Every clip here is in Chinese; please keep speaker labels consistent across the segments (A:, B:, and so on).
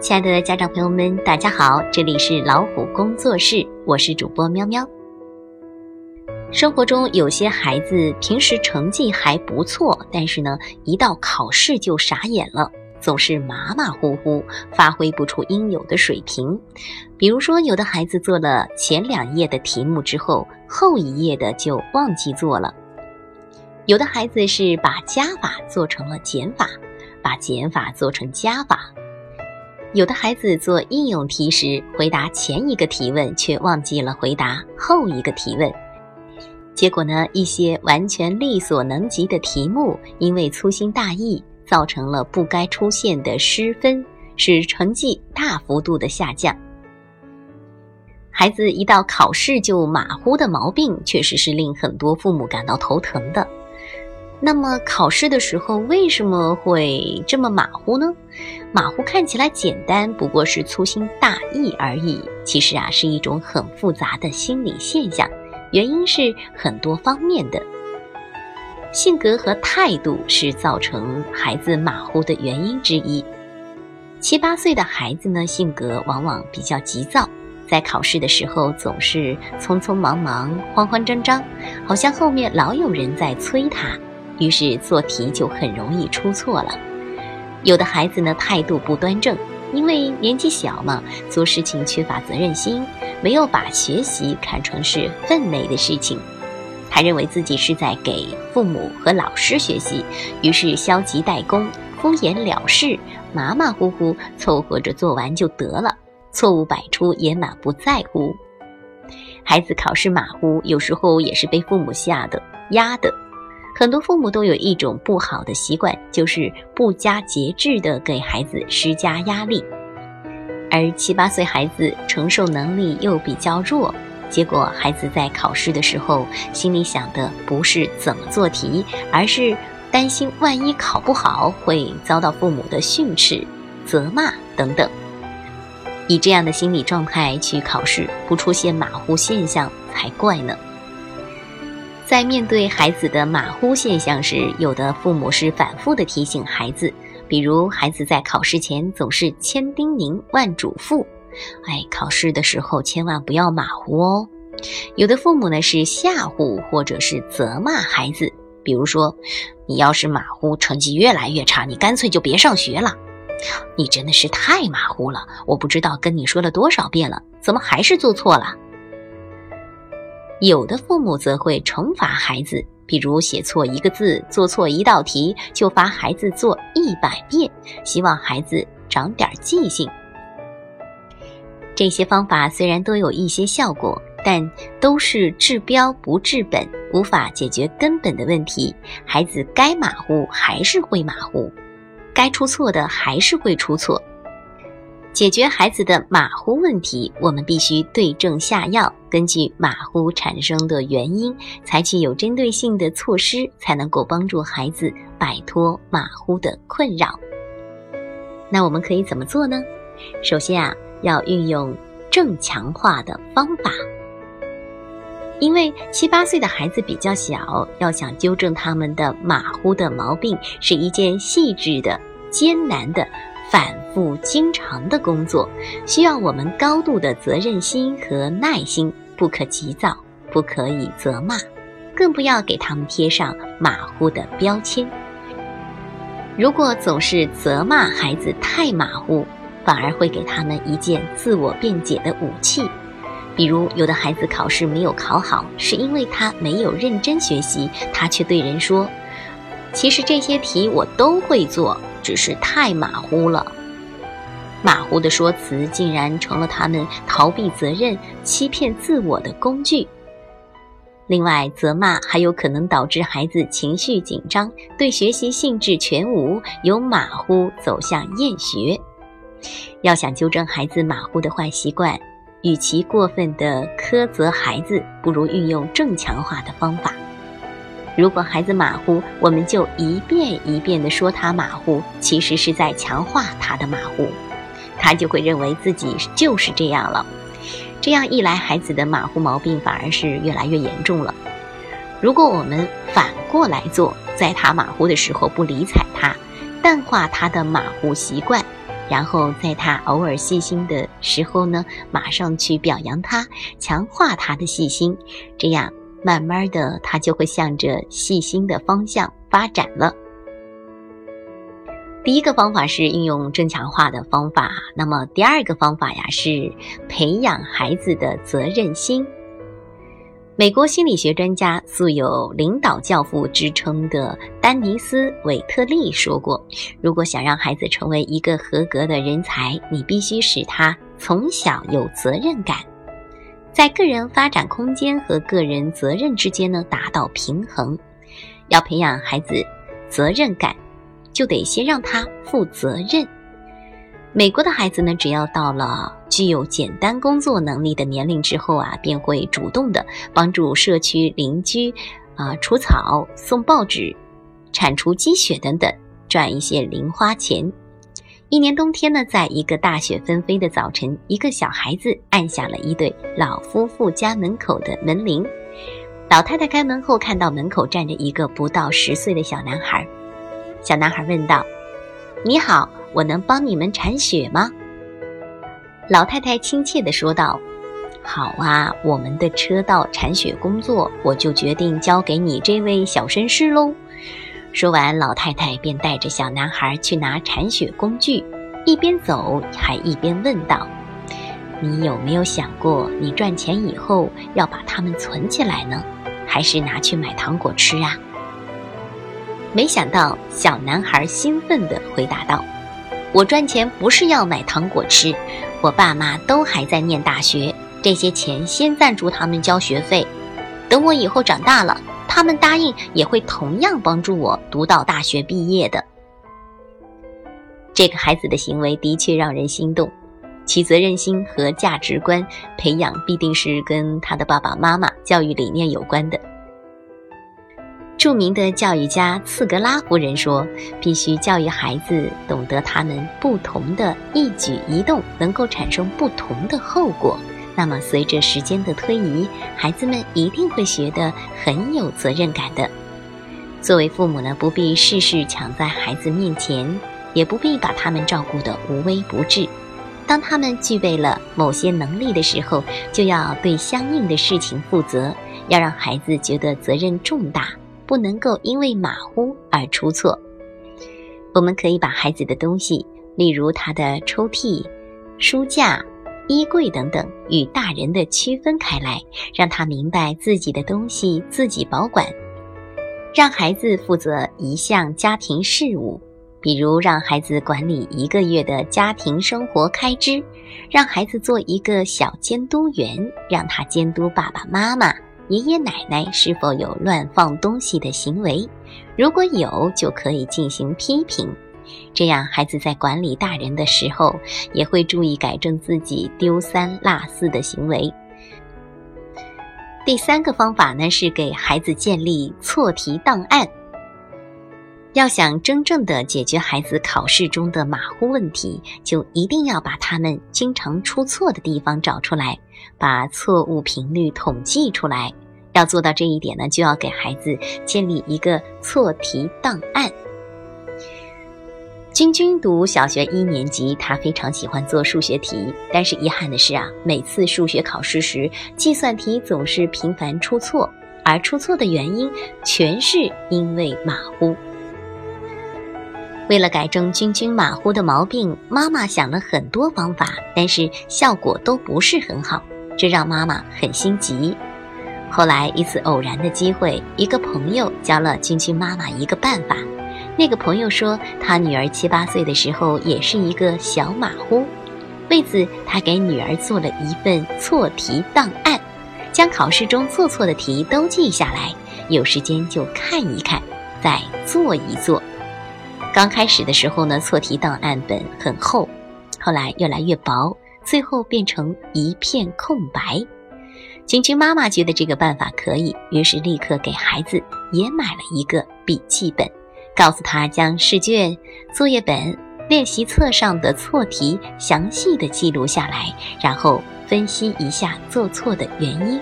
A: 亲爱的家长朋友们，大家好，这里是老虎工作室，我是主播喵喵。生活中有些孩子平时成绩还不错，但是呢，一到考试就傻眼了，总是马马虎虎，发挥不出应有的水平。比如说，有的孩子做了前两页的题目之后，后一页的就忘记做了；有的孩子是把加法做成了减法，把减法做成加法；有的孩子做应用题时，回答前一个提问，却忘记了回答后一个提问。结果呢，一些完全力所能及的题目，因为粗心大意，造成了不该出现的失分，使成绩大幅度的下降。孩子一到考试就马虎的毛病，确实是令很多父母感到头疼的。那么考试的时候为什么会这么马虎呢？马虎看起来简单，不过是粗心大意而已，其实啊是一种很复杂的心理现象。原因是很多方面的，性格和态度是造成孩子马虎的原因之一。七八岁的孩子呢，性格往往比较急躁，在考试的时候总是匆匆忙忙、慌慌张张，好像后面老有人在催他，于是做题就很容易出错了。有的孩子呢，态度不端正，因为年纪小嘛，做事情缺乏责任心。没有把学习看成是分内的事情，他认为自己是在给父母和老师学习，于是消极怠工、敷衍了事、马马虎虎凑合着做完就得了，错误百出也满不在乎。孩子考试马虎，有时候也是被父母吓的、压的。很多父母都有一种不好的习惯，就是不加节制地给孩子施加压力。而七八岁孩子承受能力又比较弱，结果孩子在考试的时候心里想的不是怎么做题，而是担心万一考不好会遭到父母的训斥、责骂等等。以这样的心理状态去考试，不出现马虎现象才怪呢。在面对孩子的马虎现象时，有的父母是反复的提醒孩子。比如孩子在考试前总是千叮咛万嘱咐，哎，考试的时候千万不要马虎哦。有的父母呢是吓唬或者是责骂孩子，比如说，你要是马虎，成绩越来越差，你干脆就别上学了。你真的是太马虎了，我不知道跟你说了多少遍了，怎么还是做错了？有的父母则会惩罚孩子。比如写错一个字，做错一道题，就罚孩子做一百遍，希望孩子长点记性。这些方法虽然都有一些效果，但都是治标不治本，无法解决根本的问题。孩子该马虎还是会马虎，该出错的还是会出错。解决孩子的马虎问题，我们必须对症下药，根据马虎产生的原因，采取有针对性的措施，才能够帮助孩子摆脱马虎的困扰。那我们可以怎么做呢？首先啊，要运用正强化的方法。因为七八岁的孩子比较小，要想纠正他们的马虎的毛病，是一件细致的、艰难的。反复经常的工作，需要我们高度的责任心和耐心，不可急躁，不可以责骂，更不要给他们贴上马虎的标签。如果总是责骂孩子太马虎，反而会给他们一件自我辩解的武器。比如，有的孩子考试没有考好，是因为他没有认真学习，他却对人说：“其实这些题我都会做。”只是太马虎了，马虎的说辞竟然成了他们逃避责任、欺骗自我的工具。另外，责骂还有可能导致孩子情绪紧张，对学习兴致全无，由马虎走向厌学。要想纠正孩子马虎的坏习惯，与其过分的苛责孩子，不如运用正强化的方法。如果孩子马虎，我们就一遍一遍地说他马虎，其实是在强化他的马虎，他就会认为自己就是这样了。这样一来，孩子的马虎毛病反而是越来越严重了。如果我们反过来做，在他马虎的时候不理睬他，淡化他的马虎习惯，然后在他偶尔细心的时候呢，马上去表扬他，强化他的细心，这样慢慢的他就会向着细心的方向发展了。第一个方法是运用正强化的方法，那么第二个方法呀是培养孩子的责任心。美国心理学专家、素有“领导教父”之称的丹尼斯·韦特利说过：“如果想让孩子成为一个合格的人才，你必须使他从小有责任感，在个人发展空间和个人责任之间呢达到平衡。要培养孩子责任感，就得先让他负责任。”美国的孩子呢，只要到了具有简单工作能力的年龄之后啊，便会主动的帮助社区邻居，啊除草、送报纸、铲除积雪等等，赚一些零花钱。一年冬天呢，在一个大雪纷飞的早晨，一个小孩子按下了一对老夫妇家门口的门铃。老太太开门后，看到门口站着一个不到十岁的小男孩。小男孩问道：“你好。”我能帮你们铲雪吗？老太太亲切地说道：“好啊，我们的车道铲雪工作，我就决定交给你这位小绅士喽。”说完，老太太便带着小男孩去拿铲雪工具，一边走还一边问道：“你有没有想过，你赚钱以后要把它们存起来呢，还是拿去买糖果吃啊？”没想到，小男孩兴奋地回答道。我赚钱不是要买糖果吃，我爸妈都还在念大学，这些钱先赞助他们交学费。等我以后长大了，他们答应也会同样帮助我读到大学毕业的。这个孩子的行为的确让人心动，其责任心和价值观培养必定是跟他的爸爸妈妈教育理念有关的。著名的教育家茨格拉夫人说：“必须教育孩子懂得他们不同的一举一动能够产生不同的后果。那么，随着时间的推移，孩子们一定会学得很有责任感的。作为父母呢，不必事事抢在孩子面前，也不必把他们照顾得无微不至。当他们具备了某些能力的时候，就要对相应的事情负责，要让孩子觉得责任重大。”不能够因为马虎而出错。我们可以把孩子的东西，例如他的抽屉、书架、衣柜等等，与大人的区分开来，让他明白自己的东西自己保管。让孩子负责一项家庭事务，比如让孩子管理一个月的家庭生活开支，让孩子做一个小监督员，让他监督爸爸妈妈。爷爷奶奶是否有乱放东西的行为？如果有，就可以进行批评。这样，孩子在管理大人的时候，也会注意改正自己丢三落四的行为。第三个方法呢，是给孩子建立错题档案。要想真正的解决孩子考试中的马虎问题，就一定要把他们经常出错的地方找出来，把错误频率统计出来。要做到这一点呢，就要给孩子建立一个错题档案。君君读小学一年级，他非常喜欢做数学题，但是遗憾的是啊，每次数学考试时，计算题总是频繁出错，而出错的原因全是因为马虎。为了改正君君马虎的毛病，妈妈想了很多方法，但是效果都不是很好，这让妈妈很心急。后来一次偶然的机会，一个朋友教了君君妈妈一个办法。那个朋友说，他女儿七八岁的时候也是一个小马虎，为此他给女儿做了一份错题档案，将考试中做错的题都记下来，有时间就看一看，再做一做。刚开始的时候呢，错题档案本很厚，后来越来越薄，最后变成一片空白。君君妈妈觉得这个办法可以，于是立刻给孩子也买了一个笔记本，告诉他将试卷、作业本、练习册上的错题详细的记录下来，然后分析一下做错的原因。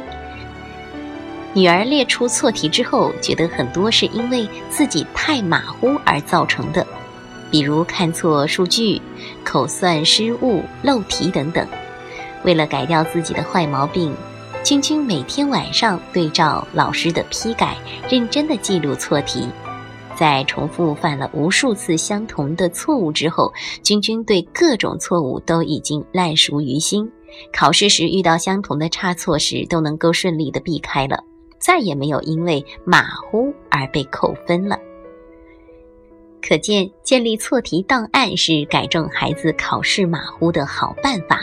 A: 女儿列出错题之后，觉得很多是因为自己太马虎而造成的。比如看错数据、口算失误、漏题等等。为了改掉自己的坏毛病，君君每天晚上对照老师的批改，认真的记录错题。在重复犯了无数次相同的错误之后，君君对各种错误都已经烂熟于心。考试时遇到相同的差错时，都能够顺利的避开了，再也没有因为马虎而被扣分了。可见，建立错题档案是改正孩子考试马虎的好办法。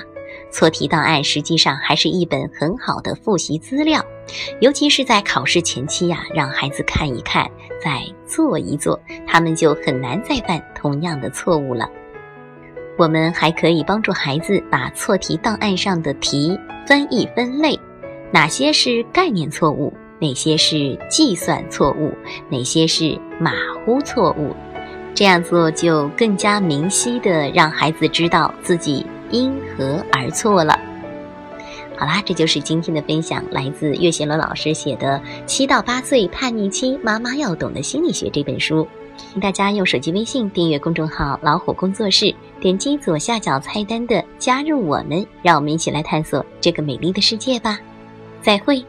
A: 错题档案实际上还是一本很好的复习资料，尤其是在考试前期呀，让孩子看一看，再做一做，他们就很难再犯同样的错误了。我们还可以帮助孩子把错题档案上的题分一分类，哪些是概念错误，哪些是计算错误，哪些是马虎错误。这样做就更加明晰的让孩子知道自己。因何而错了？好啦，这就是今天的分享，来自岳贤伦老师写的《七到八岁叛逆期妈妈要懂的心理学》这本书。请大家用手机微信订阅公众号“老虎工作室”，点击左下角菜单的“加入我们”，让我们一起来探索这个美丽的世界吧。再会。